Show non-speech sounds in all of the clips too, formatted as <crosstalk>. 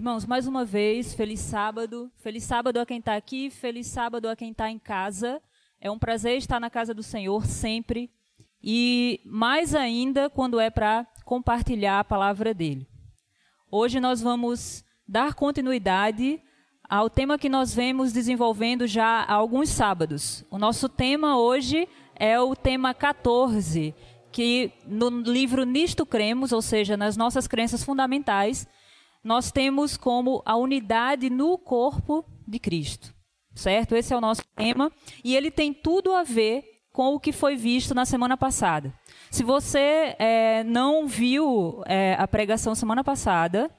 Irmãos, mais uma vez, feliz sábado. Feliz sábado a quem está aqui, feliz sábado a quem está em casa. É um prazer estar na casa do Senhor sempre. E mais ainda quando é para compartilhar a palavra dele. Hoje nós vamos dar continuidade ao tema que nós vemos desenvolvendo já há alguns sábados. O nosso tema hoje é o tema 14, que no livro Nisto Cremos, ou seja, nas nossas crenças fundamentais, nós temos como a unidade no corpo de Cristo, certo? Esse é o nosso tema e ele tem tudo a ver com o que foi visto na semana passada. Se você é, não viu é, a pregação semana passada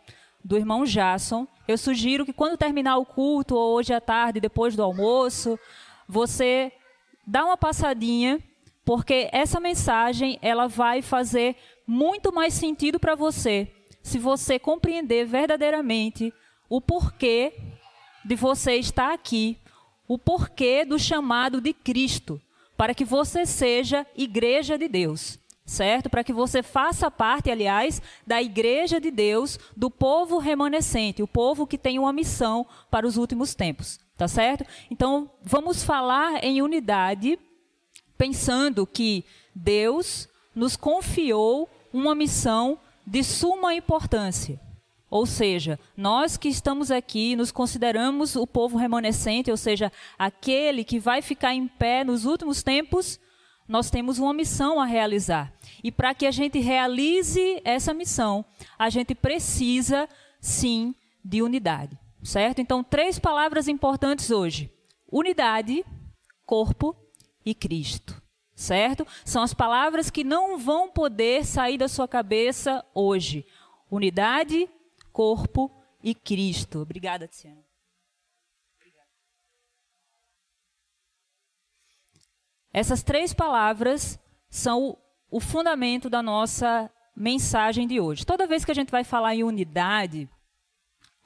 do irmão Jason, eu sugiro que quando terminar o culto ou hoje à tarde, depois do almoço, você dá uma passadinha, porque essa mensagem ela vai fazer muito mais sentido para você se você compreender verdadeiramente o porquê de você estar aqui, o porquê do chamado de Cristo, para que você seja igreja de Deus, certo? Para que você faça parte, aliás, da igreja de Deus, do povo remanescente, o povo que tem uma missão para os últimos tempos, tá certo? Então, vamos falar em unidade, pensando que Deus nos confiou uma missão de suma importância. Ou seja, nós que estamos aqui nos consideramos o povo remanescente, ou seja, aquele que vai ficar em pé nos últimos tempos, nós temos uma missão a realizar. E para que a gente realize essa missão, a gente precisa, sim, de unidade. Certo? Então, três palavras importantes hoje: unidade, corpo e Cristo certo? São as palavras que não vão poder sair da sua cabeça hoje. Unidade, corpo e Cristo. Obrigada, Tiziana. Essas três palavras são o, fundamento da nossa mensagem de hoje. Toda vez que a gente vai falar em unidade,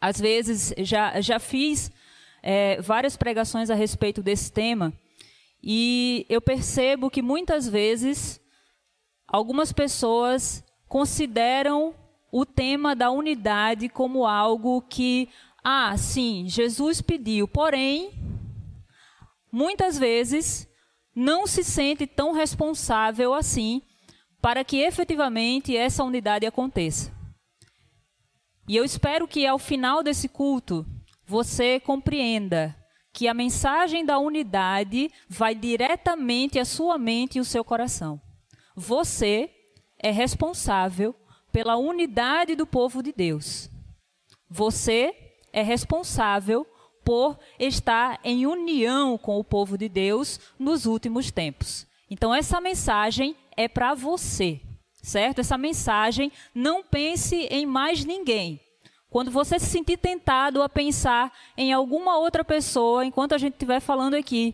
às vezes já, já fiz é, várias pregações a respeito desse tema. E eu percebo que muitas vezes algumas pessoas consideram o tema da unidade como algo que, ah, sim, Jesus pediu, porém, muitas vezes não se sente tão responsável assim para que efetivamente essa unidade aconteça. E eu espero que ao final desse culto você compreenda que a mensagem da unidade vai diretamente à sua mente e ao seu coração. Você é responsável pela unidade do povo de Deus. Você é responsável por estar em união com o povo de Deus nos últimos tempos. Então, essa mensagem é para você, certo? Essa mensagem, não pense em mais ninguém. Quando você se sentir tentado a pensar em alguma outra pessoa, enquanto a gente estiver falando aqui,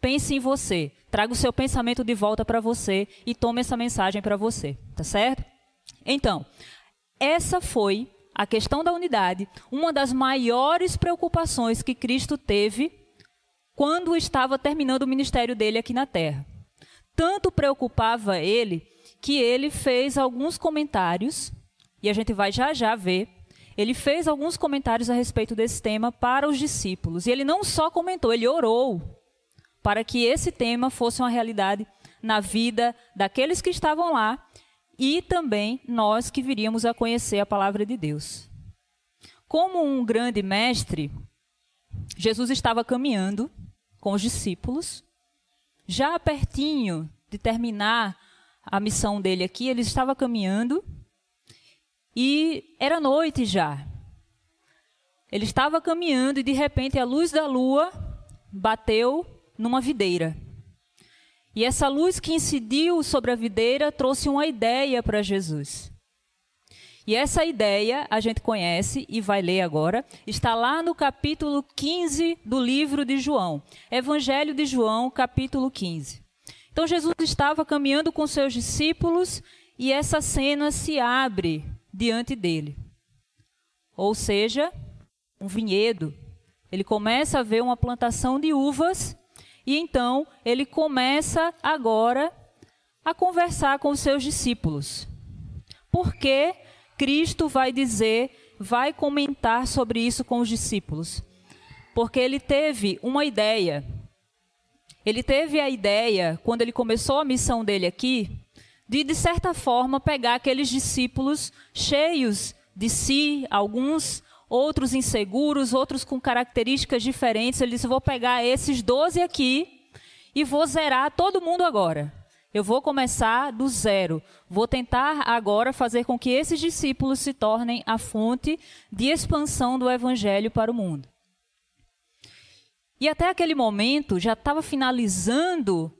pense em você. Traga o seu pensamento de volta para você e tome essa mensagem para você, tá certo? Então, essa foi a questão da unidade, uma das maiores preocupações que Cristo teve quando estava terminando o ministério dele aqui na terra. Tanto preocupava ele que ele fez alguns comentários, e a gente vai já já ver ele fez alguns comentários a respeito desse tema para os discípulos. E ele não só comentou, ele orou para que esse tema fosse uma realidade na vida daqueles que estavam lá e também nós que viríamos a conhecer a palavra de Deus. Como um grande mestre, Jesus estava caminhando com os discípulos, já pertinho de terminar a missão dele aqui, ele estava caminhando e era noite já. Ele estava caminhando e de repente a luz da lua bateu numa videira. E essa luz que incidiu sobre a videira trouxe uma ideia para Jesus. E essa ideia a gente conhece e vai ler agora, está lá no capítulo 15 do livro de João. Evangelho de João, capítulo 15. Então Jesus estava caminhando com seus discípulos e essa cena se abre diante dele. Ou seja, um vinhedo. Ele começa a ver uma plantação de uvas e então ele começa agora a conversar com os seus discípulos. Porque Cristo vai dizer vai comentar sobre isso com os discípulos. Porque ele teve uma ideia. Ele teve a ideia, quando ele começou a missão dele aqui, de, de certa forma, pegar aqueles discípulos cheios de si, alguns outros inseguros, outros com características diferentes. Ele disse: Vou pegar esses 12 aqui e vou zerar todo mundo agora. Eu vou começar do zero. Vou tentar agora fazer com que esses discípulos se tornem a fonte de expansão do evangelho para o mundo. E até aquele momento já estava finalizando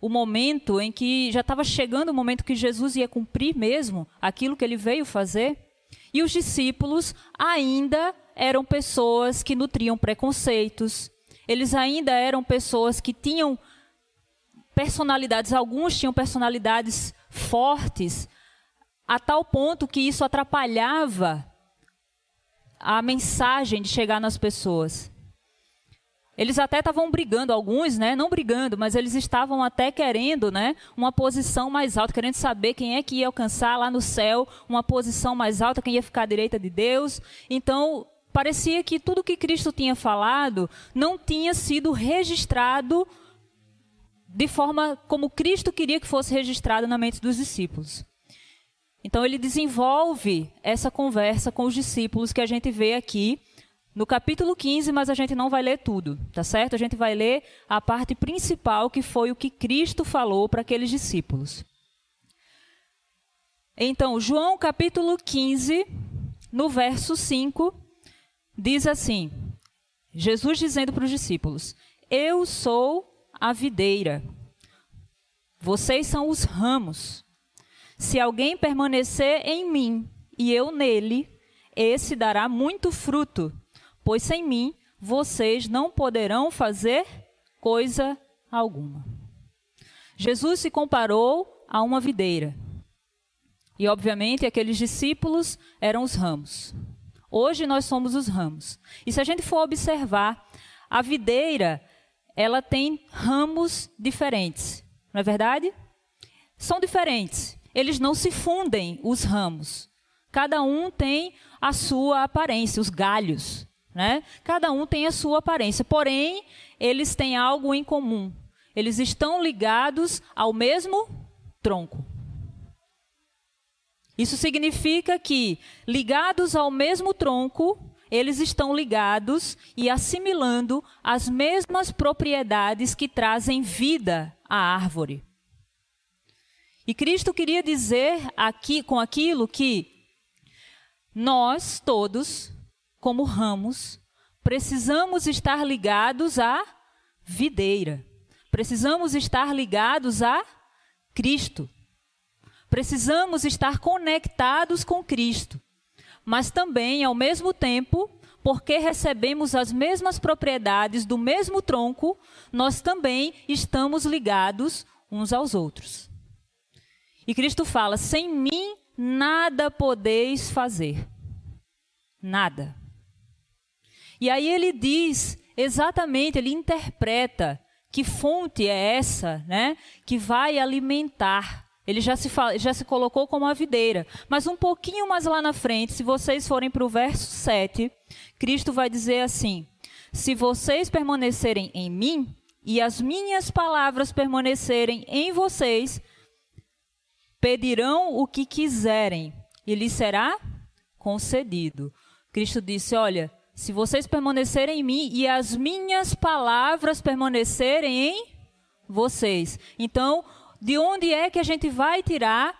o momento em que já estava chegando o momento que Jesus ia cumprir mesmo aquilo que ele veio fazer. E os discípulos ainda eram pessoas que nutriam preconceitos, eles ainda eram pessoas que tinham personalidades, alguns tinham personalidades fortes, a tal ponto que isso atrapalhava a mensagem de chegar nas pessoas. Eles até estavam brigando, alguns, né? Não brigando, mas eles estavam até querendo, né? Uma posição mais alta, querendo saber quem é que ia alcançar lá no céu, uma posição mais alta, quem ia ficar à direita de Deus. Então, parecia que tudo que Cristo tinha falado não tinha sido registrado de forma como Cristo queria que fosse registrado na mente dos discípulos. Então ele desenvolve essa conversa com os discípulos que a gente vê aqui no capítulo 15, mas a gente não vai ler tudo, tá certo? A gente vai ler a parte principal que foi o que Cristo falou para aqueles discípulos. Então, João capítulo 15, no verso 5, diz assim: Jesus dizendo para os discípulos: Eu sou a videira. Vocês são os ramos. Se alguém permanecer em mim e eu nele, esse dará muito fruto, pois sem mim vocês não poderão fazer coisa alguma. Jesus se comparou a uma videira. E, obviamente, aqueles discípulos eram os ramos. Hoje nós somos os ramos. E se a gente for observar, a videira ela tem ramos diferentes, não é verdade? São diferentes. Eles não se fundem, os ramos. Cada um tem a sua aparência, os galhos. Né? Cada um tem a sua aparência, porém, eles têm algo em comum. Eles estão ligados ao mesmo tronco. Isso significa que, ligados ao mesmo tronco, eles estão ligados e assimilando as mesmas propriedades que trazem vida à árvore. E Cristo queria dizer aqui com aquilo que nós todos, como ramos, precisamos estar ligados à videira. Precisamos estar ligados a Cristo. Precisamos estar conectados com Cristo mas também, ao mesmo tempo, porque recebemos as mesmas propriedades do mesmo tronco, nós também estamos ligados uns aos outros. E Cristo fala: sem mim nada podeis fazer. Nada. E aí ele diz exatamente, ele interpreta que fonte é essa, né, que vai alimentar ele já se, já se colocou como a videira. Mas um pouquinho mais lá na frente, se vocês forem para o verso 7, Cristo vai dizer assim: Se vocês permanecerem em mim e as minhas palavras permanecerem em vocês, pedirão o que quiserem e lhes será concedido. Cristo disse: Olha, se vocês permanecerem em mim e as minhas palavras permanecerem em vocês. Então, de onde é que a gente vai tirar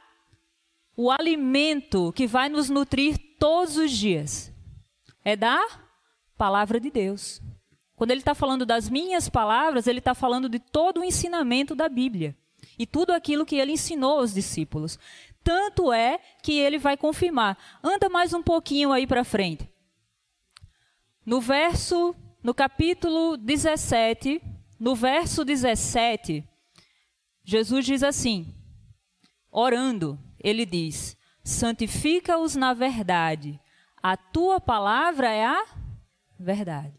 o alimento que vai nos nutrir todos os dias? É da palavra de Deus. Quando ele está falando das minhas palavras, ele está falando de todo o ensinamento da Bíblia e tudo aquilo que ele ensinou aos discípulos. Tanto é que ele vai confirmar. Anda mais um pouquinho aí para frente. No verso, no capítulo 17, no verso 17, Jesus diz assim, orando, ele diz: santifica-os na verdade, a tua palavra é a verdade.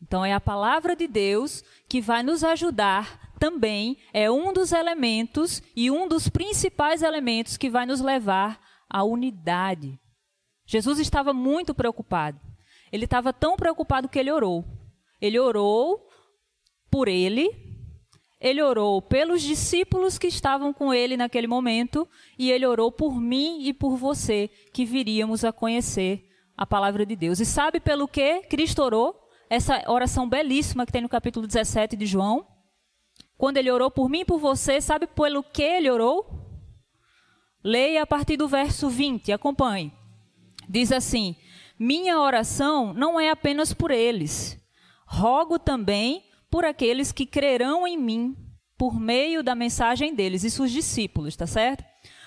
Então, é a palavra de Deus que vai nos ajudar também, é um dos elementos e um dos principais elementos que vai nos levar à unidade. Jesus estava muito preocupado. Ele estava tão preocupado que ele orou. Ele orou por ele, ele orou pelos discípulos que estavam com ele naquele momento, e ele orou por mim e por você, que viríamos a conhecer a palavra de Deus. E sabe pelo que Cristo orou? Essa oração belíssima que tem no capítulo 17 de João. Quando ele orou por mim e por você, sabe pelo que ele orou? Leia a partir do verso 20, acompanhe. Diz assim: Minha oração não é apenas por eles, rogo também por aqueles que crerão em mim por meio da mensagem deles, e seus discípulos, tá certo?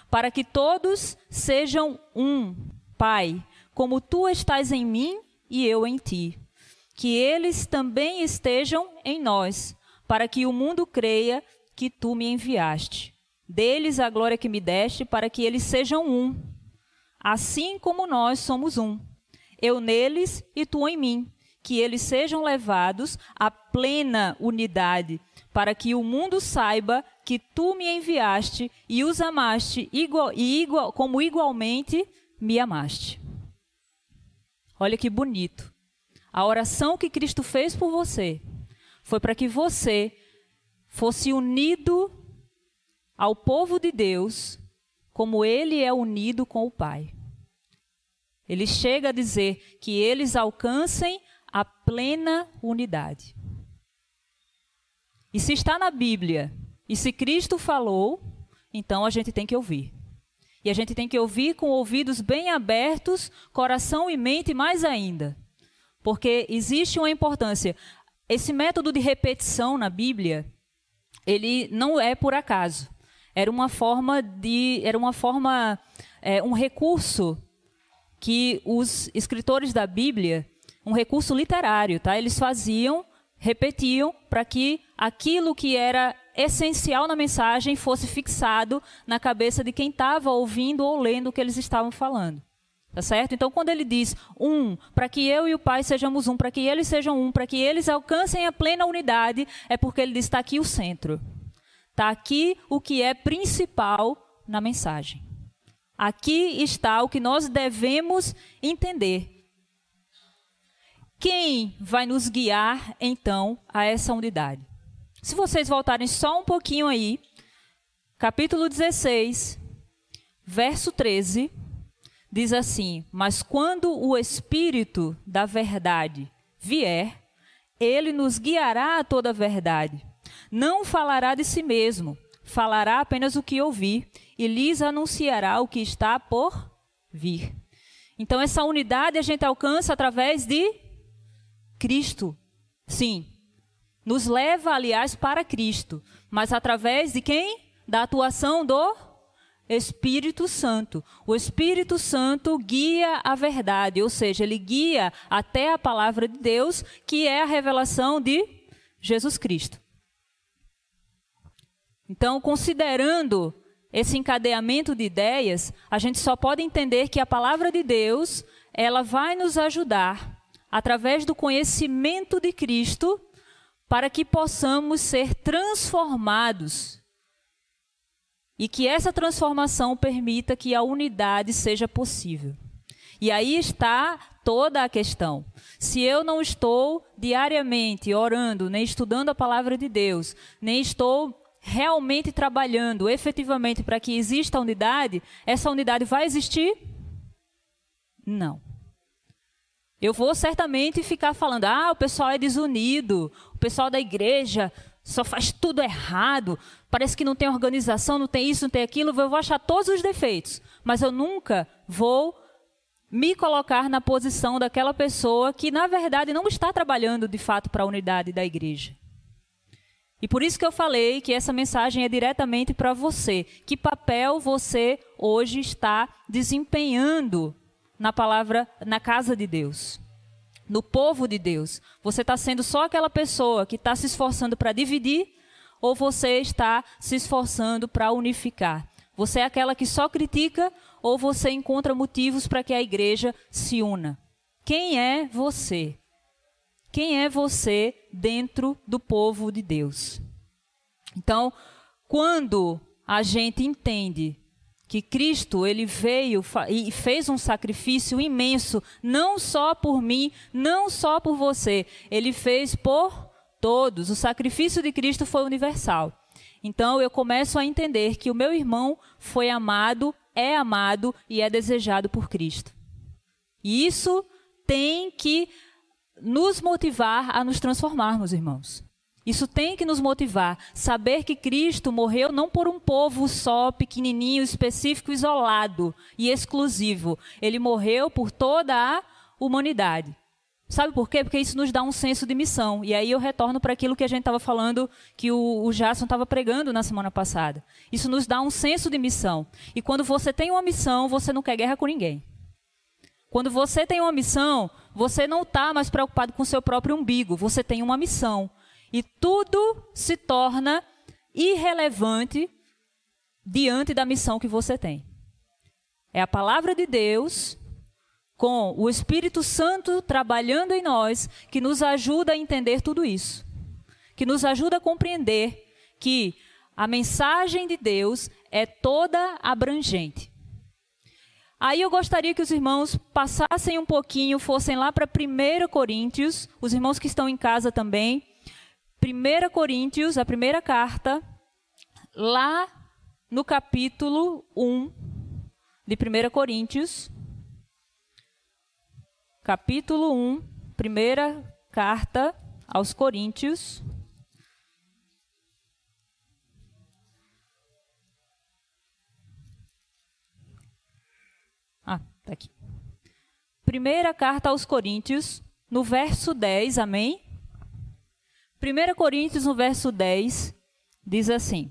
Para que todos sejam um, Pai, como tu estás em mim e eu em ti. Que eles também estejam em nós, para que o mundo creia que tu me enviaste. Deles a glória que me deste, para que eles sejam um, assim como nós somos um. Eu neles e tu em mim que eles sejam levados à plena unidade, para que o mundo saiba que tu me enviaste e os amaste igual, e igual, como igualmente me amaste. Olha que bonito. A oração que Cristo fez por você foi para que você fosse unido ao povo de Deus como ele é unido com o Pai. Ele chega a dizer que eles alcancem a plena unidade. E se está na Bíblia, e se Cristo falou, então a gente tem que ouvir. E a gente tem que ouvir com ouvidos bem abertos, coração e mente mais ainda. Porque existe uma importância. Esse método de repetição na Bíblia, ele não é por acaso. Era uma forma de, era uma forma, é, um recurso que os escritores da Bíblia um recurso literário, tá? Eles faziam, repetiam para que aquilo que era essencial na mensagem fosse fixado na cabeça de quem estava ouvindo ou lendo o que eles estavam falando. Tá certo? Então, quando ele diz um, para que eu e o Pai sejamos um, para que eles sejam um, para que eles alcancem a plena unidade, é porque ele diz: está aqui o centro. Está aqui o que é principal na mensagem. Aqui está o que nós devemos entender. Quem vai nos guiar, então, a essa unidade? Se vocês voltarem só um pouquinho aí, capítulo 16, verso 13, diz assim: Mas quando o Espírito da Verdade vier, ele nos guiará a toda a verdade. Não falará de si mesmo, falará apenas o que ouvir e lhes anunciará o que está por vir. Então, essa unidade a gente alcança através de Cristo. Sim. Nos leva, aliás, para Cristo. Mas através de quem? Da atuação do Espírito Santo. O Espírito Santo guia a verdade, ou seja, ele guia até a palavra de Deus, que é a revelação de Jesus Cristo. Então, considerando esse encadeamento de ideias, a gente só pode entender que a palavra de Deus, ela vai nos ajudar através do conhecimento de Cristo, para que possamos ser transformados e que essa transformação permita que a unidade seja possível. E aí está toda a questão. Se eu não estou diariamente orando, nem estudando a palavra de Deus, nem estou realmente trabalhando efetivamente para que exista unidade, essa unidade vai existir? Não. Eu vou certamente ficar falando: ah, o pessoal é desunido, o pessoal da igreja só faz tudo errado, parece que não tem organização, não tem isso, não tem aquilo. Eu vou achar todos os defeitos, mas eu nunca vou me colocar na posição daquela pessoa que, na verdade, não está trabalhando de fato para a unidade da igreja. E por isso que eu falei que essa mensagem é diretamente para você. Que papel você hoje está desempenhando na palavra, na casa de Deus, no povo de Deus? Você está sendo só aquela pessoa que está se esforçando para dividir ou você está se esforçando para unificar? Você é aquela que só critica ou você encontra motivos para que a igreja se una? Quem é você? Quem é você dentro do povo de Deus? Então, quando a gente entende que Cristo ele veio e fez um sacrifício imenso, não só por mim, não só por você, ele fez por todos. O sacrifício de Cristo foi universal. Então eu começo a entender que o meu irmão foi amado, é amado e é desejado por Cristo. E isso tem que nos motivar a nos transformarmos, irmãos. Isso tem que nos motivar. Saber que Cristo morreu não por um povo só, pequenininho, específico, isolado e exclusivo. Ele morreu por toda a humanidade. Sabe por quê? Porque isso nos dá um senso de missão. E aí eu retorno para aquilo que a gente estava falando, que o, o Jason estava pregando na semana passada. Isso nos dá um senso de missão. E quando você tem uma missão, você não quer guerra com ninguém. Quando você tem uma missão, você não está mais preocupado com o seu próprio umbigo. Você tem uma missão. E tudo se torna irrelevante diante da missão que você tem. É a palavra de Deus, com o Espírito Santo trabalhando em nós, que nos ajuda a entender tudo isso. Que nos ajuda a compreender que a mensagem de Deus é toda abrangente. Aí eu gostaria que os irmãos passassem um pouquinho, fossem lá para 1 Coríntios, os irmãos que estão em casa também, 1 Coríntios, a primeira carta, lá no capítulo 1 de 1 Coríntios, capítulo 1, primeira carta aos Coríntios. Ah, tá aqui. Primeira carta aos Coríntios, no verso 10, amém? 1 Coríntios, no verso 10, diz assim: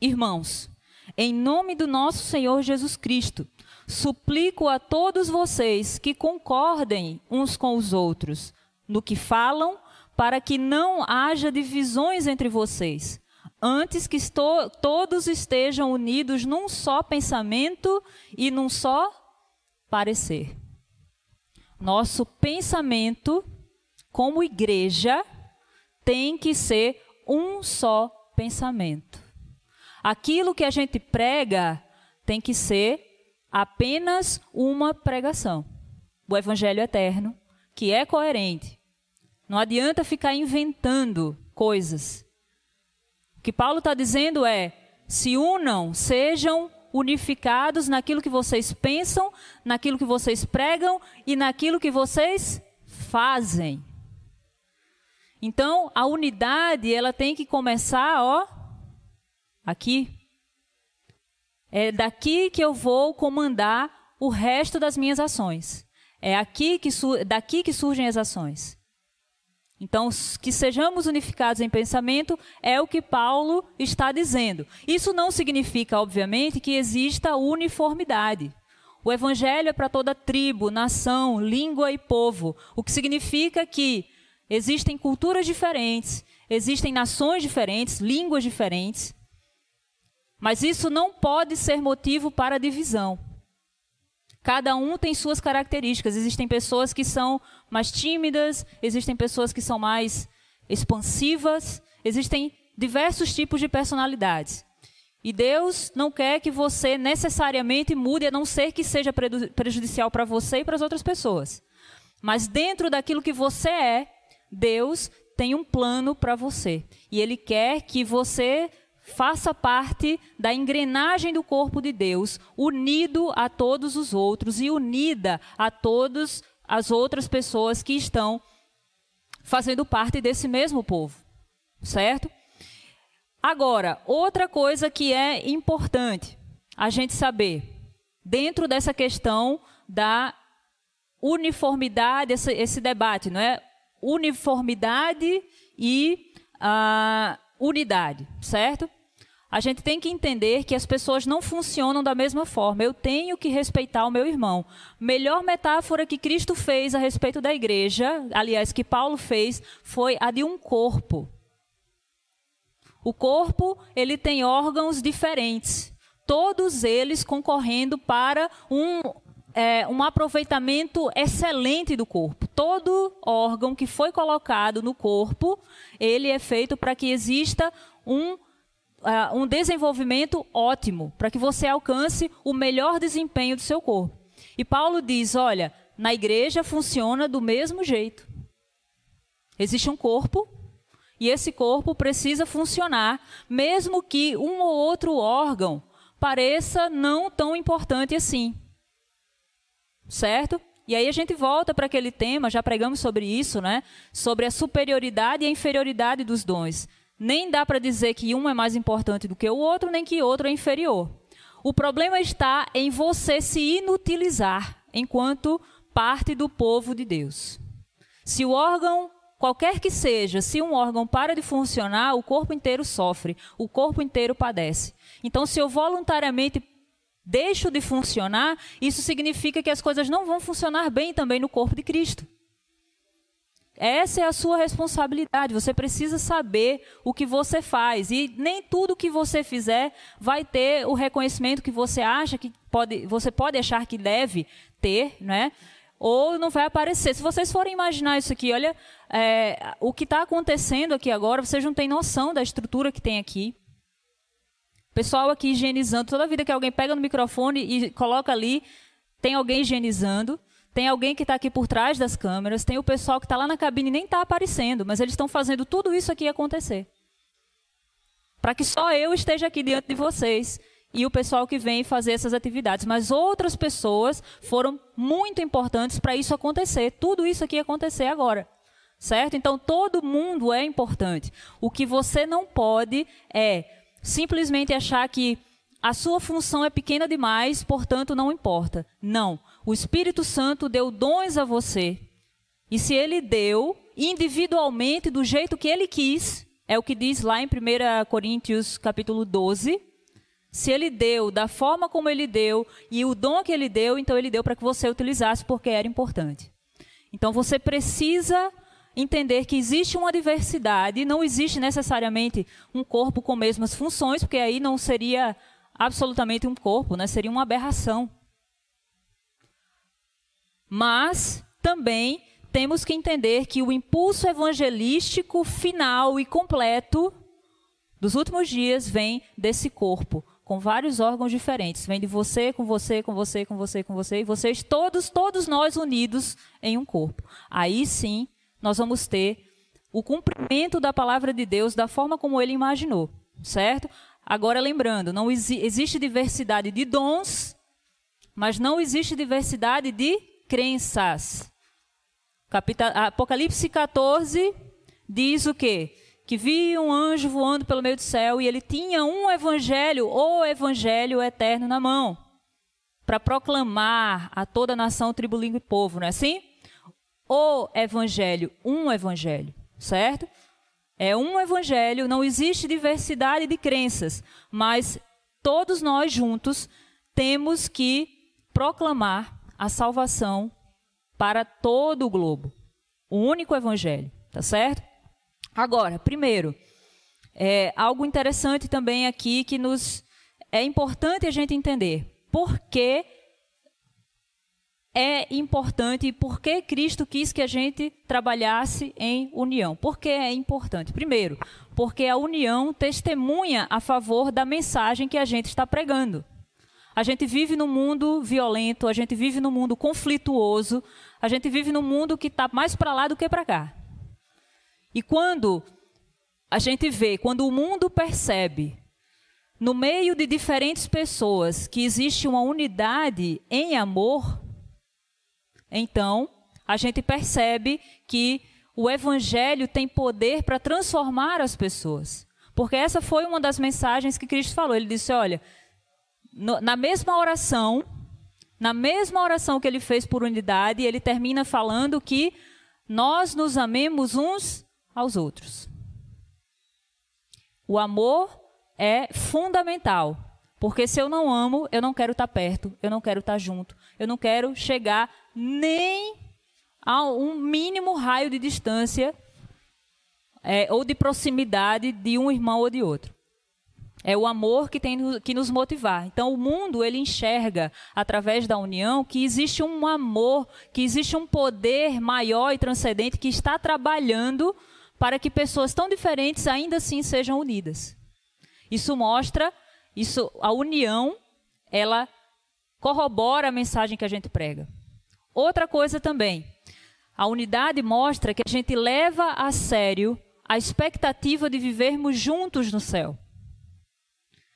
Irmãos, em nome do nosso Senhor Jesus Cristo, suplico a todos vocês que concordem uns com os outros no que falam, para que não haja divisões entre vocês, antes que todos estejam unidos num só pensamento e num só parecer. Nosso pensamento, como igreja, tem que ser um só pensamento. Aquilo que a gente prega tem que ser apenas uma pregação. O evangelho eterno, que é coerente. Não adianta ficar inventando coisas. O que Paulo está dizendo é: se unam, sejam unificados naquilo que vocês pensam, naquilo que vocês pregam e naquilo que vocês fazem. Então, a unidade, ela tem que começar, ó, aqui. É daqui que eu vou comandar o resto das minhas ações. É aqui que daqui que surgem as ações. Então, que sejamos unificados em pensamento é o que Paulo está dizendo. Isso não significa, obviamente, que exista uniformidade. O evangelho é para toda tribo, nação, língua e povo, o que significa que Existem culturas diferentes, existem nações diferentes, línguas diferentes. Mas isso não pode ser motivo para divisão. Cada um tem suas características. Existem pessoas que são mais tímidas, existem pessoas que são mais expansivas, existem diversos tipos de personalidades. E Deus não quer que você necessariamente mude, a não ser que seja prejudicial para você e para as outras pessoas. Mas dentro daquilo que você é, Deus tem um plano para você. E Ele quer que você faça parte da engrenagem do corpo de Deus, unido a todos os outros e unida a todas as outras pessoas que estão fazendo parte desse mesmo povo. Certo? Agora, outra coisa que é importante a gente saber, dentro dessa questão da uniformidade, esse, esse debate, não é? uniformidade e uh, unidade, certo? A gente tem que entender que as pessoas não funcionam da mesma forma. Eu tenho que respeitar o meu irmão. Melhor metáfora que Cristo fez a respeito da igreja, aliás, que Paulo fez, foi a de um corpo. O corpo, ele tem órgãos diferentes, todos eles concorrendo para um é, um aproveitamento excelente do corpo. Todo órgão que foi colocado no corpo, ele é feito para que exista um uh, um desenvolvimento ótimo, para que você alcance o melhor desempenho do seu corpo. E Paulo diz: olha, na igreja funciona do mesmo jeito. Existe um corpo e esse corpo precisa funcionar, mesmo que um ou outro órgão pareça não tão importante assim. Certo? E aí a gente volta para aquele tema, já pregamos sobre isso, né? Sobre a superioridade e a inferioridade dos dons. Nem dá para dizer que um é mais importante do que o outro, nem que outro é inferior. O problema está em você se inutilizar enquanto parte do povo de Deus. Se o órgão qualquer que seja, se um órgão para de funcionar, o corpo inteiro sofre, o corpo inteiro padece. Então, se eu voluntariamente deixo de funcionar, isso significa que as coisas não vão funcionar bem também no corpo de Cristo. Essa é a sua responsabilidade. Você precisa saber o que você faz. E nem tudo que você fizer vai ter o reconhecimento que você acha que pode, você pode achar que deve ter, né? ou não vai aparecer. Se vocês forem imaginar isso aqui, olha, é, o que está acontecendo aqui agora, vocês não têm noção da estrutura que tem aqui. Pessoal aqui higienizando, toda vida que alguém pega no microfone e coloca ali, tem alguém higienizando. Tem alguém que está aqui por trás das câmeras, tem o pessoal que está lá na cabine e nem está aparecendo, mas eles estão fazendo tudo isso aqui acontecer. Para que só eu esteja aqui diante de vocês e o pessoal que vem fazer essas atividades. Mas outras pessoas foram muito importantes para isso acontecer. Tudo isso aqui acontecer agora. Certo? Então todo mundo é importante. O que você não pode é simplesmente achar que a sua função é pequena demais, portanto não importa. Não. O Espírito Santo deu dons a você. E se ele deu individualmente do jeito que ele quis, é o que diz lá em 1 Coríntios capítulo 12, se ele deu da forma como ele deu e o dom que ele deu, então ele deu para que você utilizasse porque era importante. Então você precisa entender que existe uma diversidade, não existe necessariamente um corpo com mesmas funções, porque aí não seria absolutamente um corpo, né? seria uma aberração. Mas também temos que entender que o impulso evangelístico final e completo dos últimos dias vem desse corpo, com vários órgãos diferentes. Vem de você, com você, com você, com você, com você, e vocês todos, todos nós unidos em um corpo. Aí sim, nós vamos ter o cumprimento da palavra de Deus da forma como ele imaginou, certo? Agora lembrando, não exi existe diversidade de dons, mas não existe diversidade de crenças. Apocalipse 14 diz o quê? que via um anjo voando pelo meio do céu e ele tinha um evangelho, o evangelho eterno na mão, para proclamar a toda a nação, tribo, língua e povo, não é assim? O evangelho, um evangelho, certo? É um evangelho, não existe diversidade de crenças, mas todos nós juntos temos que proclamar a salvação para todo o globo. O único evangelho, tá certo? Agora, primeiro, é, algo interessante também aqui que nos é importante a gente entender. Por que é importante e por que Cristo quis que a gente trabalhasse em união? Por que é importante? Primeiro, porque a união testemunha a favor da mensagem que a gente está pregando. A gente vive num mundo violento, a gente vive num mundo conflituoso, a gente vive num mundo que está mais para lá do que para cá. E quando a gente vê, quando o mundo percebe, no meio de diferentes pessoas, que existe uma unidade em amor, então a gente percebe que o Evangelho tem poder para transformar as pessoas. Porque essa foi uma das mensagens que Cristo falou. Ele disse: olha, no, na mesma oração, na mesma oração que ele fez por unidade, ele termina falando que nós nos amemos uns aos outros. O amor é fundamental, porque se eu não amo, eu não quero estar perto, eu não quero estar junto, eu não quero chegar nem a um mínimo raio de distância é, ou de proximidade de um irmão ou de outro. É o amor que tem que nos motivar. Então, o mundo ele enxerga através da união que existe um amor, que existe um poder maior e transcendente que está trabalhando para que pessoas tão diferentes ainda assim sejam unidas. Isso mostra, isso, a união, ela corrobora a mensagem que a gente prega. Outra coisa também, a unidade mostra que a gente leva a sério a expectativa de vivermos juntos no céu.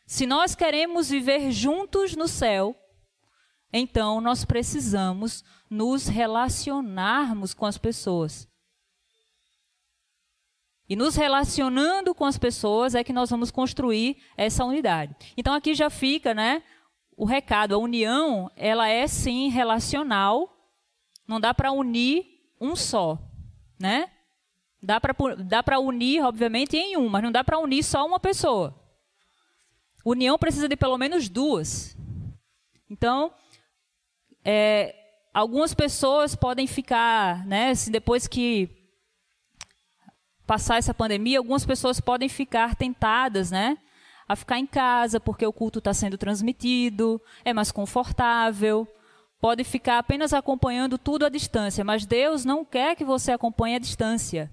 Se nós queremos viver juntos no céu, então nós precisamos nos relacionarmos com as pessoas. E nos relacionando com as pessoas é que nós vamos construir essa unidade. Então aqui já fica, né, o recado, a união, ela é sim relacional. Não dá para unir um só, né? Dá para dá para unir, obviamente, em um, mas não dá para unir só uma pessoa. União precisa de pelo menos duas. Então, é, algumas pessoas podem ficar, né, se depois que passar essa pandemia, algumas pessoas podem ficar tentadas, né, a ficar em casa porque o culto está sendo transmitido, é mais confortável, pode ficar apenas acompanhando tudo à distância, mas Deus não quer que você acompanhe à distância.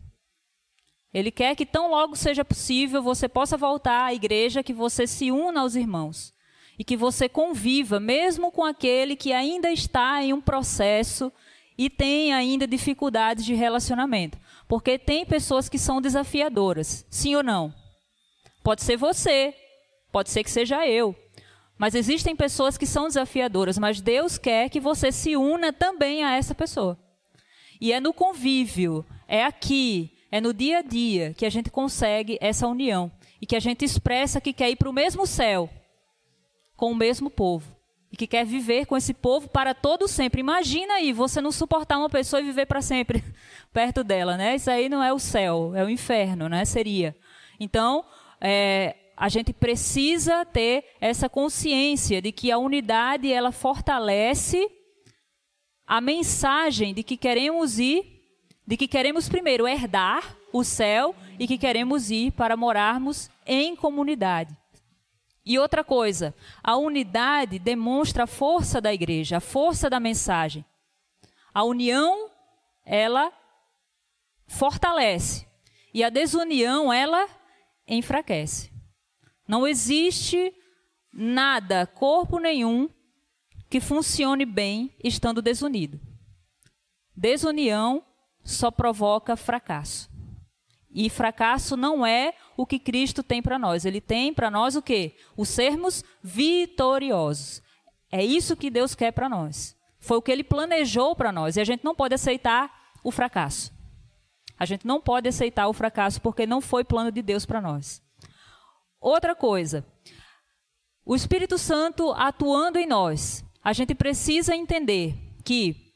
Ele quer que tão logo seja possível você possa voltar à igreja, que você se una aos irmãos e que você conviva, mesmo com aquele que ainda está em um processo e tem ainda dificuldades de relacionamento. Porque tem pessoas que são desafiadoras, sim ou não? Pode ser você, pode ser que seja eu. Mas existem pessoas que são desafiadoras, mas Deus quer que você se una também a essa pessoa. E é no convívio, é aqui, é no dia a dia que a gente consegue essa união e que a gente expressa que quer ir para o mesmo céu com o mesmo povo e que quer viver com esse povo para todo sempre. Imagina aí você não suportar uma pessoa e viver para sempre <laughs> perto dela, né? Isso aí não é o céu, é o inferno, né? Seria. Então, é, a gente precisa ter essa consciência de que a unidade ela fortalece a mensagem de que queremos ir de que queremos primeiro herdar o céu e que queremos ir para morarmos em comunidade. E outra coisa, a unidade demonstra a força da igreja, a força da mensagem. A união, ela fortalece. E a desunião, ela enfraquece. Não existe nada, corpo nenhum, que funcione bem estando desunido. Desunião só provoca fracasso. E fracasso não é o que Cristo tem para nós. Ele tem para nós o quê? O sermos vitoriosos. É isso que Deus quer para nós. Foi o que ele planejou para nós. E a gente não pode aceitar o fracasso. A gente não pode aceitar o fracasso porque não foi plano de Deus para nós. Outra coisa, o Espírito Santo atuando em nós, a gente precisa entender que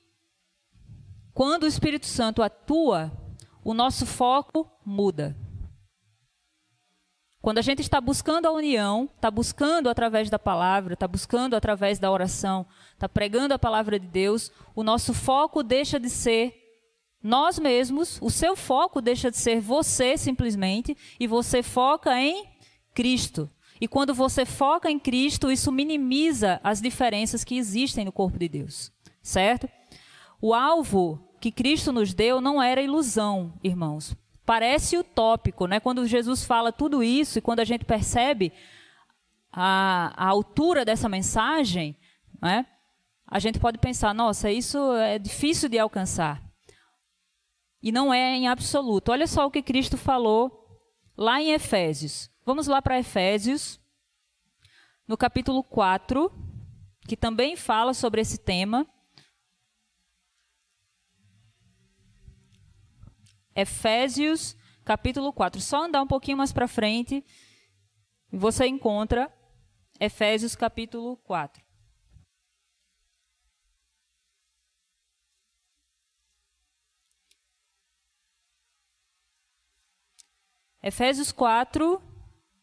quando o Espírito Santo atua, o nosso foco muda. Quando a gente está buscando a união, está buscando através da palavra, está buscando através da oração, está pregando a palavra de Deus, o nosso foco deixa de ser nós mesmos, o seu foco deixa de ser você simplesmente, e você foca em Cristo. E quando você foca em Cristo, isso minimiza as diferenças que existem no corpo de Deus, certo? O alvo que Cristo nos deu não era ilusão, irmãos. Parece utópico, né? Quando Jesus fala tudo isso e quando a gente percebe a, a altura dessa mensagem, né? a gente pode pensar, nossa, isso é difícil de alcançar. E não é em absoluto. Olha só o que Cristo falou lá em Efésios. Vamos lá para Efésios, no capítulo 4, que também fala sobre esse tema. Efésios, capítulo 4. Só andar um pouquinho mais para frente você encontra Efésios, capítulo 4. Efésios 4,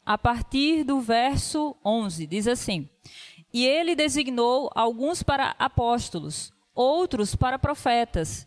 a partir do verso 11, diz assim: E ele designou alguns para apóstolos, outros para profetas,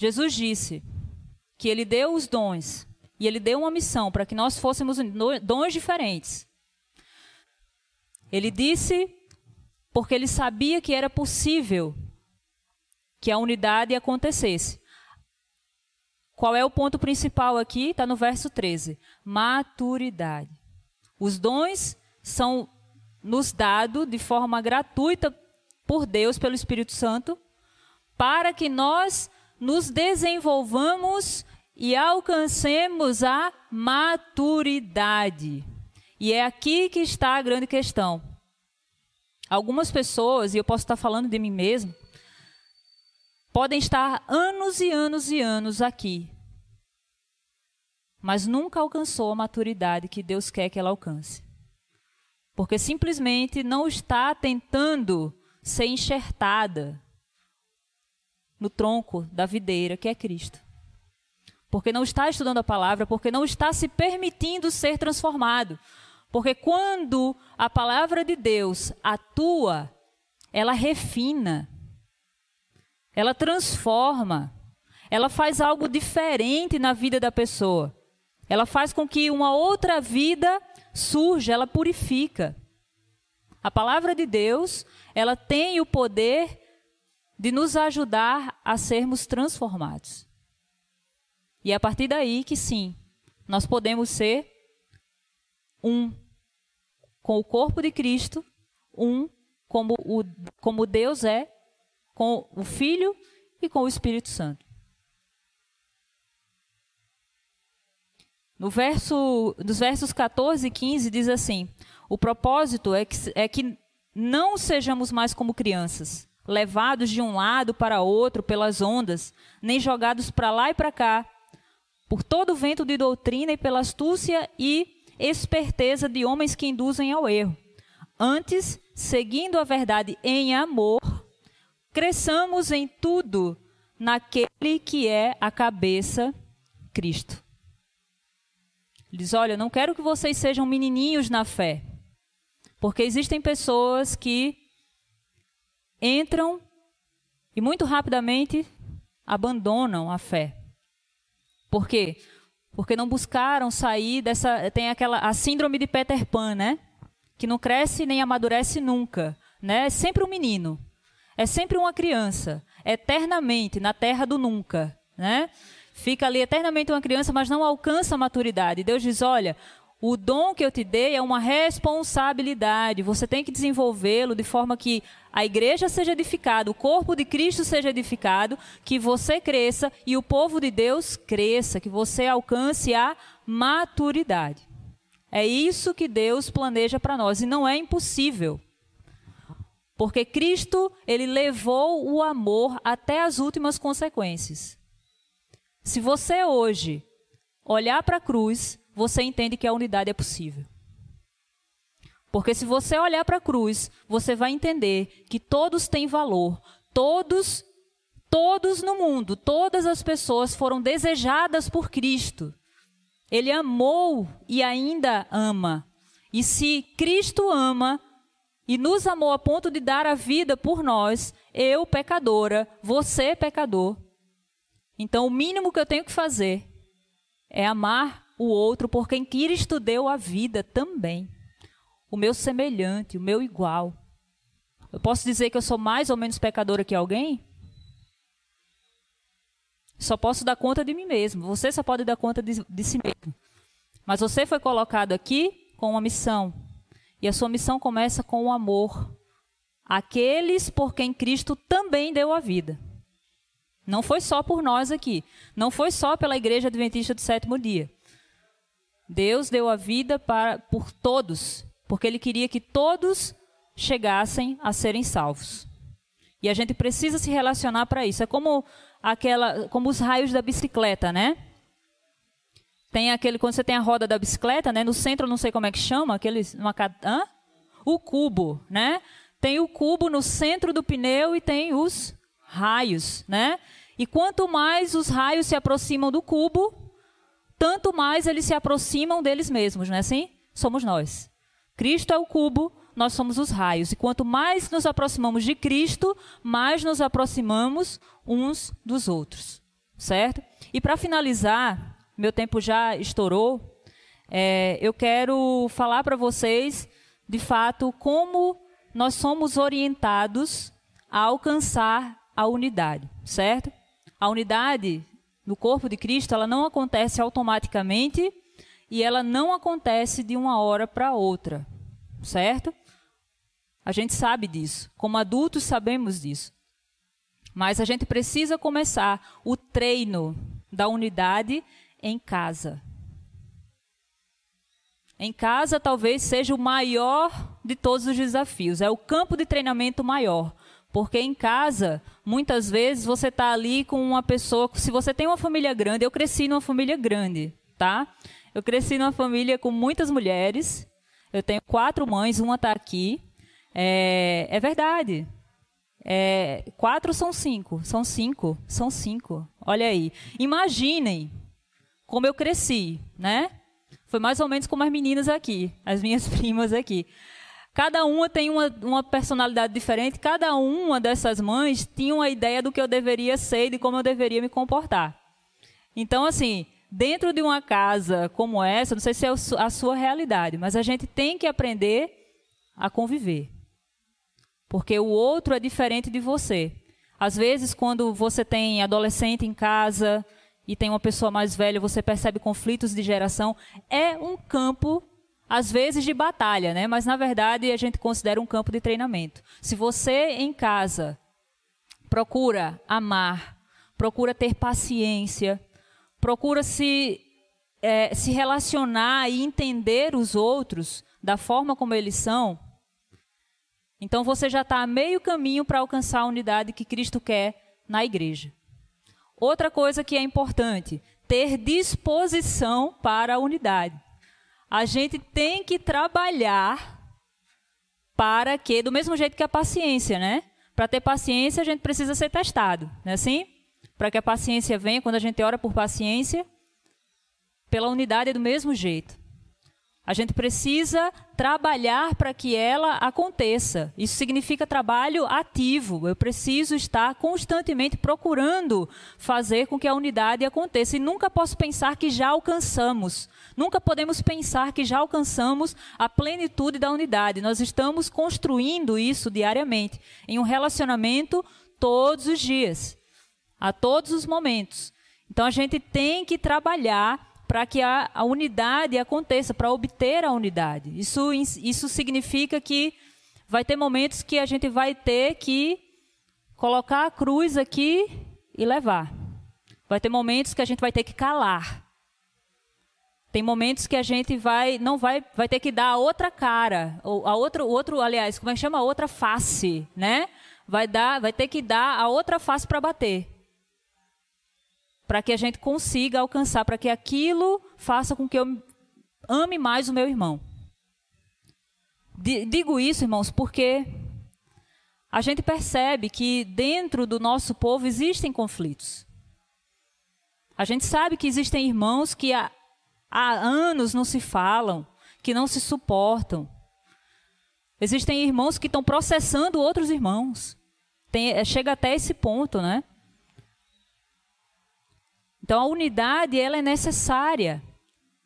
Jesus disse que ele deu os dons e ele deu uma missão para que nós fôssemos dons diferentes. Ele disse porque ele sabia que era possível que a unidade acontecesse. Qual é o ponto principal aqui? Está no verso 13: maturidade. Os dons são nos dados de forma gratuita por Deus, pelo Espírito Santo, para que nós nos desenvolvamos e alcancemos a maturidade. E é aqui que está a grande questão. Algumas pessoas, e eu posso estar falando de mim mesmo, podem estar anos e anos e anos aqui, mas nunca alcançou a maturidade que Deus quer que ela alcance. Porque simplesmente não está tentando ser enxertada no tronco da videira que é Cristo. Porque não está estudando a palavra, porque não está se permitindo ser transformado. Porque quando a palavra de Deus atua, ela refina, ela transforma, ela faz algo diferente na vida da pessoa. Ela faz com que uma outra vida surja, ela purifica. A palavra de Deus, ela tem o poder de nos ajudar a sermos transformados. E é a partir daí que sim, nós podemos ser um com o corpo de Cristo, um como, o, como Deus é, com o Filho e com o Espírito Santo. No verso, nos versos 14 e 15 diz assim: O propósito é que, é que não sejamos mais como crianças, levados de um lado para outro pelas ondas, nem jogados para lá e para cá, por todo o vento de doutrina e pela astúcia e esperteza de homens que induzem ao erro. Antes, seguindo a verdade em amor, cresçamos em tudo naquele que é a cabeça, Cristo. Ele diz: Olha, não quero que vocês sejam menininhos na fé, porque existem pessoas que entram e muito rapidamente abandonam a fé. Por quê? porque não buscaram sair dessa. Tem aquela a síndrome de Peter Pan, né? Que não cresce nem amadurece nunca, né? É sempre um menino, é sempre uma criança, eternamente na terra do nunca, né? Fica ali eternamente uma criança, mas não alcança a maturidade. Deus diz: olha, o dom que eu te dei é uma responsabilidade. Você tem que desenvolvê-lo de forma que a igreja seja edificada, o corpo de Cristo seja edificado, que você cresça e o povo de Deus cresça, que você alcance a maturidade. É isso que Deus planeja para nós e não é impossível. Porque Cristo, ele levou o amor até as últimas consequências. Se você hoje olhar para a cruz, você entende que a unidade é possível. Porque se você olhar para a cruz, você vai entender que todos têm valor, todos, todos no mundo, todas as pessoas foram desejadas por Cristo. Ele amou e ainda ama. E se Cristo ama e nos amou a ponto de dar a vida por nós, eu, pecadora, você, pecador, então o mínimo que eu tenho que fazer é amar o outro por quem Cristo deu a vida também. O meu semelhante, o meu igual. Eu posso dizer que eu sou mais ou menos pecadora que alguém? Só posso dar conta de mim mesmo. Você só pode dar conta de, de si mesmo. Mas você foi colocado aqui com uma missão. E a sua missão começa com o amor. Aqueles por quem Cristo também deu a vida. Não foi só por nós aqui. Não foi só pela Igreja Adventista do Sétimo Dia. Deus deu a vida para, por todos, porque Ele queria que todos chegassem a serem salvos. E a gente precisa se relacionar para isso. É como aquela, como os raios da bicicleta, né? Tem aquele quando você tem a roda da bicicleta, né? No centro, não sei como é que chama, aquele, uma, hã? o cubo, né? Tem o cubo no centro do pneu e tem os raios, né? E quanto mais os raios se aproximam do cubo, tanto mais eles se aproximam deles mesmos, não é assim? Somos nós. Cristo é o cubo, nós somos os raios. E quanto mais nos aproximamos de Cristo, mais nos aproximamos uns dos outros. Certo? E para finalizar, meu tempo já estourou, é, eu quero falar para vocês, de fato, como nós somos orientados a alcançar a unidade, certo? A unidade no corpo de Cristo, ela não acontece automaticamente e ela não acontece de uma hora para outra, certo? A gente sabe disso. Como adultos sabemos disso. Mas a gente precisa começar o treino da unidade em casa. Em casa talvez seja o maior de todos os desafios, é o campo de treinamento maior. Porque em casa, muitas vezes você está ali com uma pessoa. Se você tem uma família grande, eu cresci numa família grande, tá? Eu cresci numa família com muitas mulheres. Eu tenho quatro mães, uma está aqui. É, é verdade. É, quatro são cinco. São cinco. São cinco. Olha aí. Imaginem como eu cresci, né? Foi mais ou menos como as meninas aqui, as minhas <laughs> primas aqui. Cada uma tem uma, uma personalidade diferente, cada uma dessas mães tinha uma ideia do que eu deveria ser e de como eu deveria me comportar. Então, assim, dentro de uma casa como essa, não sei se é a sua realidade, mas a gente tem que aprender a conviver. Porque o outro é diferente de você. Às vezes, quando você tem adolescente em casa e tem uma pessoa mais velha, você percebe conflitos de geração. É um campo às vezes de batalha, né? Mas na verdade a gente considera um campo de treinamento. Se você em casa procura amar, procura ter paciência, procura se é, se relacionar e entender os outros da forma como eles são, então você já está a meio caminho para alcançar a unidade que Cristo quer na igreja. Outra coisa que é importante, ter disposição para a unidade a gente tem que trabalhar para que, do mesmo jeito que a paciência, né? Para ter paciência, a gente precisa ser testado, não é assim? Para que a paciência venha, quando a gente ora por paciência, pela unidade é do mesmo jeito. A gente precisa trabalhar para que ela aconteça. Isso significa trabalho ativo. Eu preciso estar constantemente procurando fazer com que a unidade aconteça. E nunca posso pensar que já alcançamos. Nunca podemos pensar que já alcançamos a plenitude da unidade. Nós estamos construindo isso diariamente, em um relacionamento todos os dias, a todos os momentos. Então a gente tem que trabalhar para que a, a, unidade aconteça, para obter a unidade. Isso, isso significa que vai ter momentos que a gente vai ter que colocar a cruz aqui e levar. Vai ter momentos que a gente vai ter que calar. Tem momentos que a gente vai não vai vai ter que dar a outra cara, ou a outro outro, aliás, como é que chama? A outra face, né? Vai dar, vai ter que dar a outra face para bater para que a gente consiga alcançar, para que aquilo faça com que eu ame mais o meu irmão. Digo isso, irmãos, porque a gente percebe que dentro do nosso povo existem conflitos. A gente sabe que existem irmãos que há, há anos não se falam, que não se suportam. Existem irmãos que estão processando outros irmãos. Tem, chega até esse ponto, né? Então a unidade ela é necessária.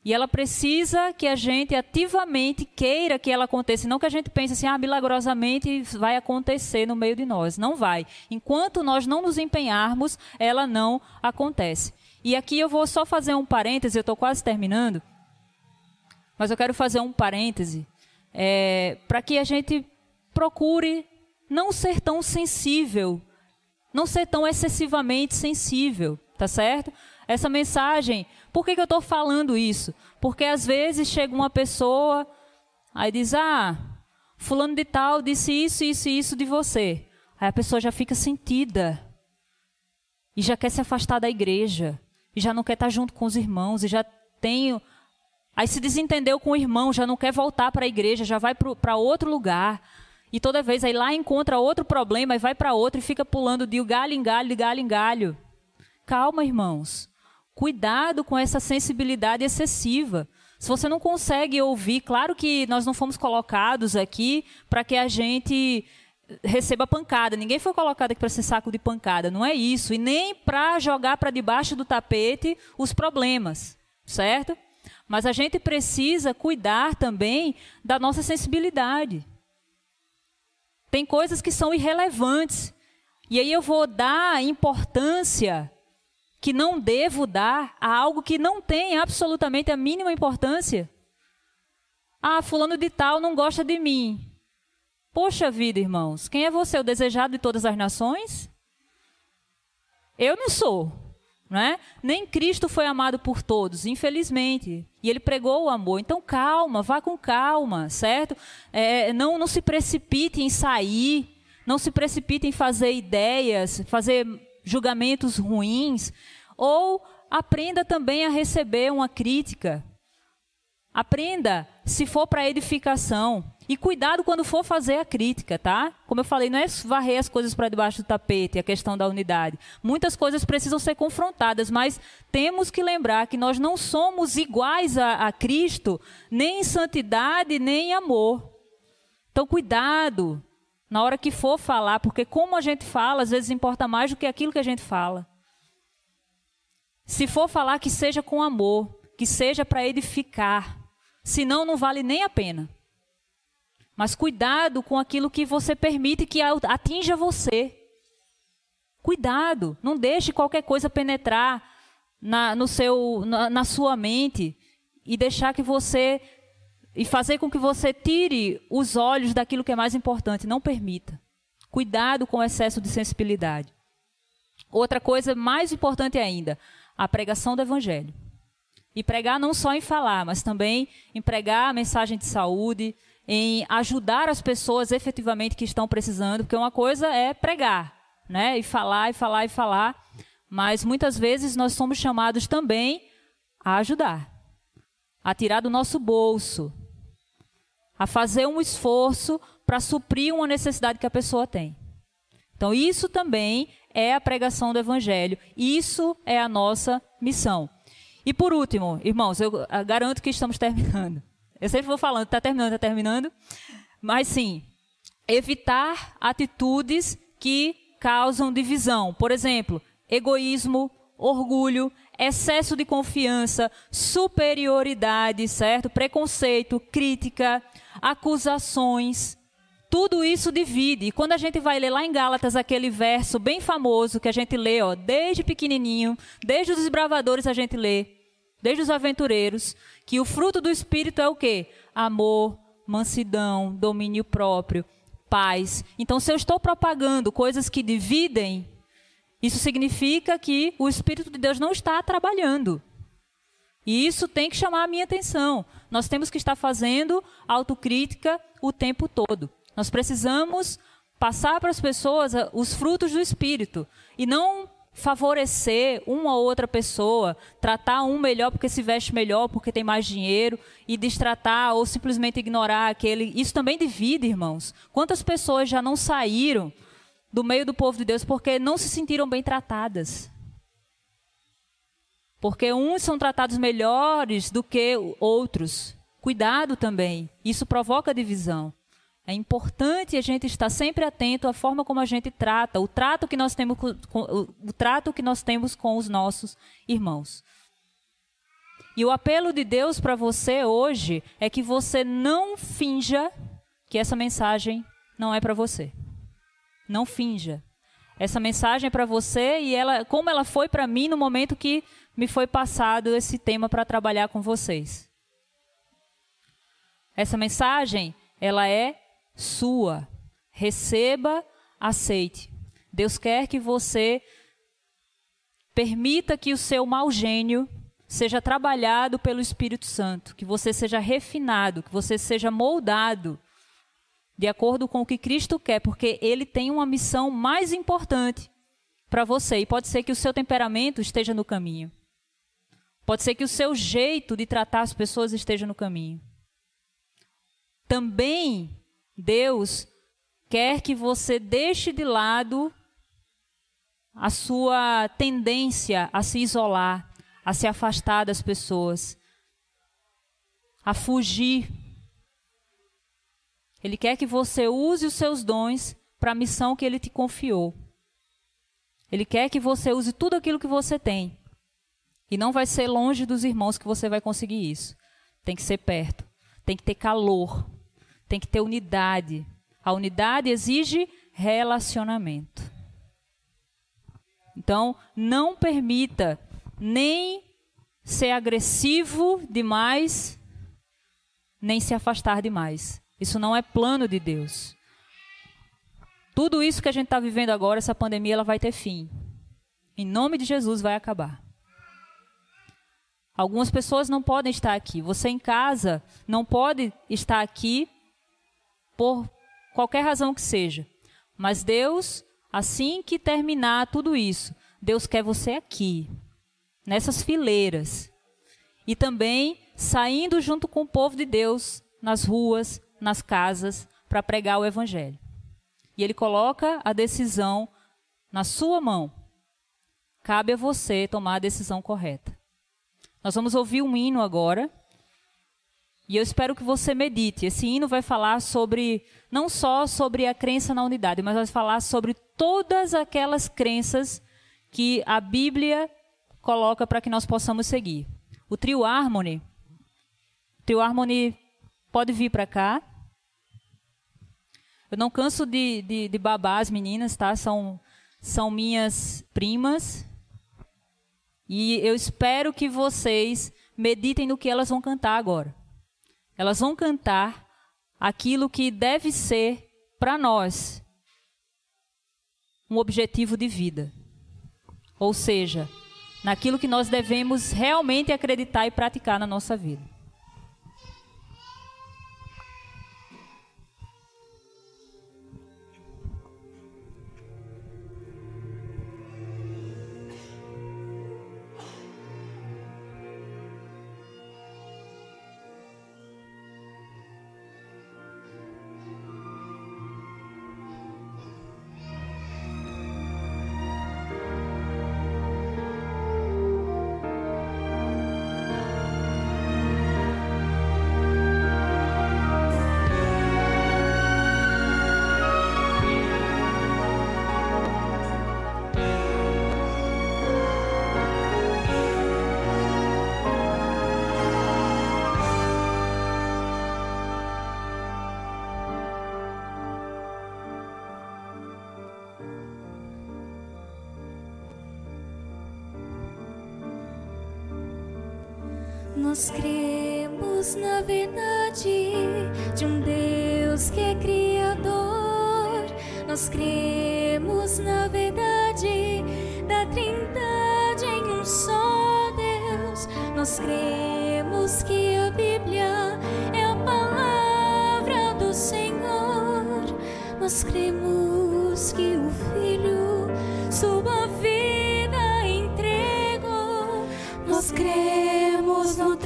E ela precisa que a gente ativamente queira que ela aconteça, não que a gente pense assim, ah, milagrosamente vai acontecer no meio de nós. Não vai. Enquanto nós não nos empenharmos, ela não acontece. E aqui eu vou só fazer um parêntese, eu estou quase terminando, mas eu quero fazer um parêntese é, para que a gente procure não ser tão sensível, não ser tão excessivamente sensível, tá certo? Essa mensagem. Por que, que eu estou falando isso? Porque às vezes chega uma pessoa, aí diz: Ah, Fulano de Tal disse isso, isso e isso de você. Aí a pessoa já fica sentida. E já quer se afastar da igreja. E já não quer estar junto com os irmãos. E já tem. Aí se desentendeu com o irmão, já não quer voltar para a igreja, já vai para outro lugar. E toda vez aí lá encontra outro problema e vai para outro e fica pulando de galho em galho, de galho em galho. Calma, irmãos. Cuidado com essa sensibilidade excessiva. Se você não consegue ouvir, claro que nós não fomos colocados aqui para que a gente receba pancada. Ninguém foi colocado aqui para ser saco de pancada, não é isso. E nem para jogar para debaixo do tapete os problemas, certo? Mas a gente precisa cuidar também da nossa sensibilidade. Tem coisas que são irrelevantes. E aí eu vou dar importância que não devo dar a algo que não tem absolutamente a mínima importância. Ah, fulano de tal não gosta de mim. Poxa vida, irmãos, quem é você, o desejado de todas as nações? Eu não sou, não é? Nem Cristo foi amado por todos, infelizmente. E ele pregou o amor. Então, calma, vá com calma, certo? É, não, não se precipite em sair, não se precipite em fazer ideias, fazer julgamentos ruins, ou aprenda também a receber uma crítica. Aprenda se for para edificação. E cuidado quando for fazer a crítica, tá? Como eu falei, não é varrer as coisas para debaixo do tapete, a questão da unidade. Muitas coisas precisam ser confrontadas, mas temos que lembrar que nós não somos iguais a, a Cristo, nem em santidade, nem em amor. Então, cuidado na hora que for falar, porque como a gente fala, às vezes importa mais do que aquilo que a gente fala. Se for falar, que seja com amor, que seja para edificar. Senão, não vale nem a pena. Mas cuidado com aquilo que você permite que atinja você. Cuidado, não deixe qualquer coisa penetrar na, no seu, na, na sua mente e deixar que você e fazer com que você tire os olhos daquilo que é mais importante. Não permita. Cuidado com o excesso de sensibilidade. Outra coisa mais importante ainda, a pregação do evangelho. E pregar não só em falar, mas também em pregar a mensagem de saúde, em ajudar as pessoas efetivamente que estão precisando, porque uma coisa é pregar, né? E falar e falar e falar, mas muitas vezes nós somos chamados também a ajudar, a tirar do nosso bolso, a fazer um esforço para suprir uma necessidade que a pessoa tem. Então, isso também é a pregação do Evangelho. Isso é a nossa missão. E por último, irmãos, eu garanto que estamos terminando. Eu sempre vou falando, está terminando, está terminando. Mas sim, evitar atitudes que causam divisão. Por exemplo, egoísmo, orgulho, excesso de confiança, superioridade, certo? Preconceito, crítica, acusações. Tudo isso divide. E quando a gente vai ler lá em Gálatas aquele verso bem famoso que a gente lê, ó, desde pequenininho, desde os desbravadores a gente lê, desde os aventureiros, que o fruto do espírito é o quê? Amor, mansidão, domínio próprio, paz. Então, se eu estou propagando coisas que dividem, isso significa que o espírito de Deus não está trabalhando. E isso tem que chamar a minha atenção. Nós temos que estar fazendo autocrítica o tempo todo. Nós precisamos passar para as pessoas ah, os frutos do Espírito e não favorecer uma ou outra pessoa, tratar um melhor porque se veste melhor, porque tem mais dinheiro e destratar ou simplesmente ignorar aquele. Isso também divide, irmãos. Quantas pessoas já não saíram do meio do povo de Deus porque não se sentiram bem tratadas? Porque uns são tratados melhores do que outros. Cuidado também. Isso provoca divisão. É importante a gente estar sempre atento à forma como a gente trata, o trato que nós temos com, o trato que nós temos com os nossos irmãos. E o apelo de Deus para você hoje é que você não finja que essa mensagem não é para você. Não finja. Essa mensagem é para você e ela, como ela foi para mim no momento que me foi passado esse tema para trabalhar com vocês. Essa mensagem, ela é sua. Receba, aceite. Deus quer que você permita que o seu mau gênio seja trabalhado pelo Espírito Santo, que você seja refinado, que você seja moldado de acordo com o que Cristo quer, porque ele tem uma missão mais importante para você e pode ser que o seu temperamento esteja no caminho. Pode ser que o seu jeito de tratar as pessoas esteja no caminho. Também Deus quer que você deixe de lado a sua tendência a se isolar, a se afastar das pessoas, a fugir. Ele quer que você use os seus dons para a missão que ele te confiou. Ele quer que você use tudo aquilo que você tem. E não vai ser longe dos irmãos que você vai conseguir isso. Tem que ser perto. Tem que ter calor. Tem que ter unidade. A unidade exige relacionamento. Então, não permita nem ser agressivo demais, nem se afastar demais. Isso não é plano de Deus. Tudo isso que a gente está vivendo agora, essa pandemia, ela vai ter fim. Em nome de Jesus, vai acabar. Algumas pessoas não podem estar aqui. Você em casa não pode estar aqui por qualquer razão que seja. Mas Deus Assim que terminar tudo isso, Deus quer você aqui, nessas fileiras. E também saindo junto com o povo de Deus nas ruas, nas casas, para pregar o Evangelho. E Ele coloca a decisão na sua mão. Cabe a você tomar a decisão correta. Nós vamos ouvir um hino agora. E eu espero que você medite. Esse hino vai falar sobre, não só sobre a crença na unidade, mas vai falar sobre todas aquelas crenças que a Bíblia coloca para que nós possamos seguir. O trio Harmony, o trio Harmony pode vir para cá. Eu não canso de, de, de babar as meninas, tá? São, são minhas primas. E eu espero que vocês meditem no que elas vão cantar agora. Elas vão cantar aquilo que deve ser para nós um objetivo de vida. Ou seja, naquilo que nós devemos realmente acreditar e praticar na nossa vida. Cremos na verdade de um Deus que é Criador. Nós cremos na verdade da Trindade em um só Deus. Nós cremos que a Bíblia é a palavra do Senhor. Nós cremos que o Filho sua vida entregou. Nós cremos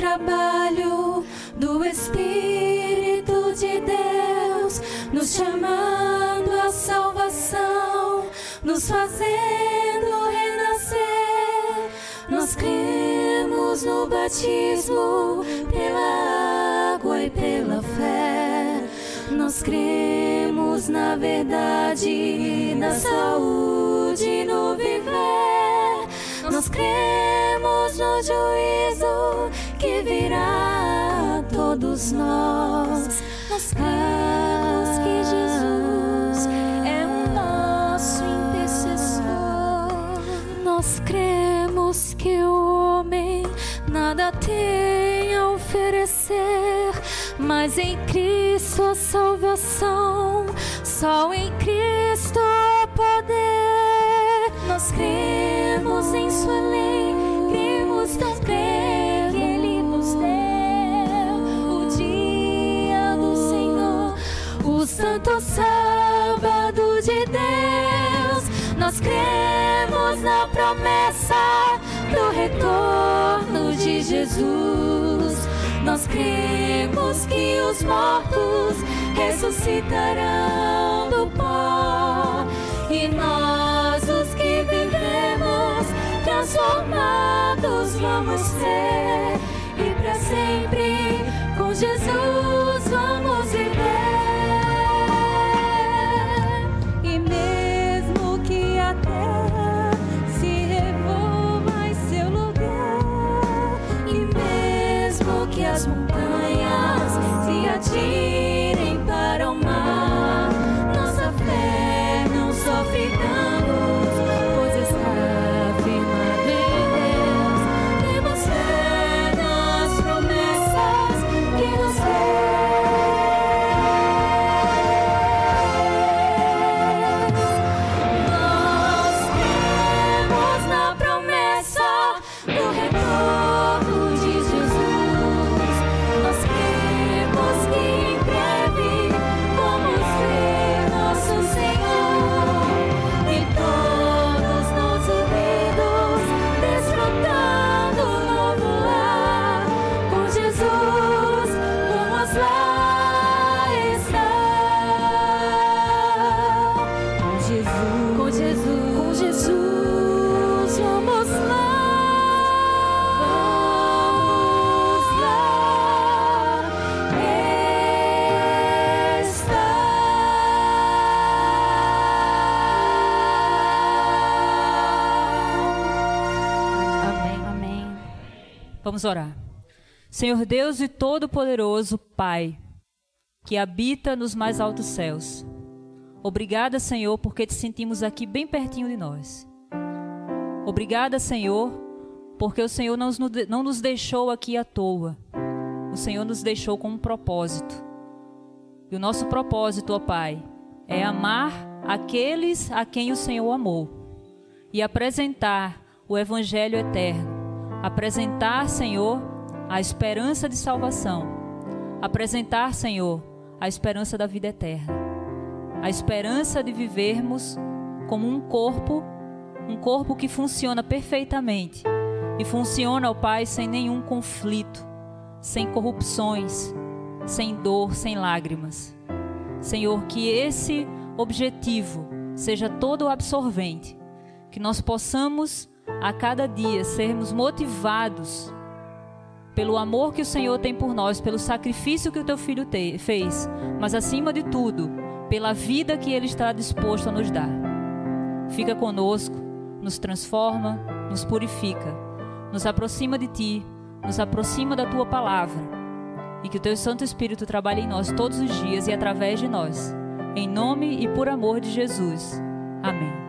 trabalho do Espírito de Deus, nos chamando à salvação, nos fazendo renascer. Nós cremos no batismo pela água e pela fé. Nós cremos na verdade, na saúde, no viver. Nós cremos no juízo que virá a todos nós. Nós cremos que Jesus é o nosso intercessor. Nós cremos que o homem nada tem a oferecer, mas em Cristo a salvação, só em Cristo o poder. Nós cremos em Sua lei, cremos também santo sábado de Deus. Nós cremos na promessa do retorno de Jesus. Nós cremos que os mortos ressuscitarão do pó e nós, os que vivemos, transformados vamos ser e para sempre com Jesus Vamos orar. Senhor Deus e Todo-Poderoso, Pai, que habita nos mais altos céus. Obrigada, Senhor, porque te sentimos aqui bem pertinho de nós. Obrigada, Senhor, porque o Senhor não nos, deixou aqui à toa. O Senhor nos deixou com um propósito. E o nosso propósito, ó Pai, é amar aqueles a quem o Senhor amou e apresentar o Evangelho eterno. Apresentar, Senhor, a esperança de salvação. Apresentar, Senhor, a esperança da vida eterna. A esperança de vivermos como um corpo, um corpo que funciona perfeitamente. E funciona, ó Pai, sem nenhum conflito, sem corrupções, sem dor, sem lágrimas. Senhor, que esse objetivo seja todo absorvente, que nós possamos a cada dia sermos motivados pelo amor que o Senhor tem por nós, pelo sacrifício que o teu filho te, fez, mas acima de tudo, pela vida que ele está disposto a nos dar. Fica conosco, nos transforma, nos purifica, nos aproxima de ti, nos aproxima da tua palavra e que o teu Santo Espírito trabalhe em nós todos os dias e através de nós. Em nome e por amor de Jesus. Amém.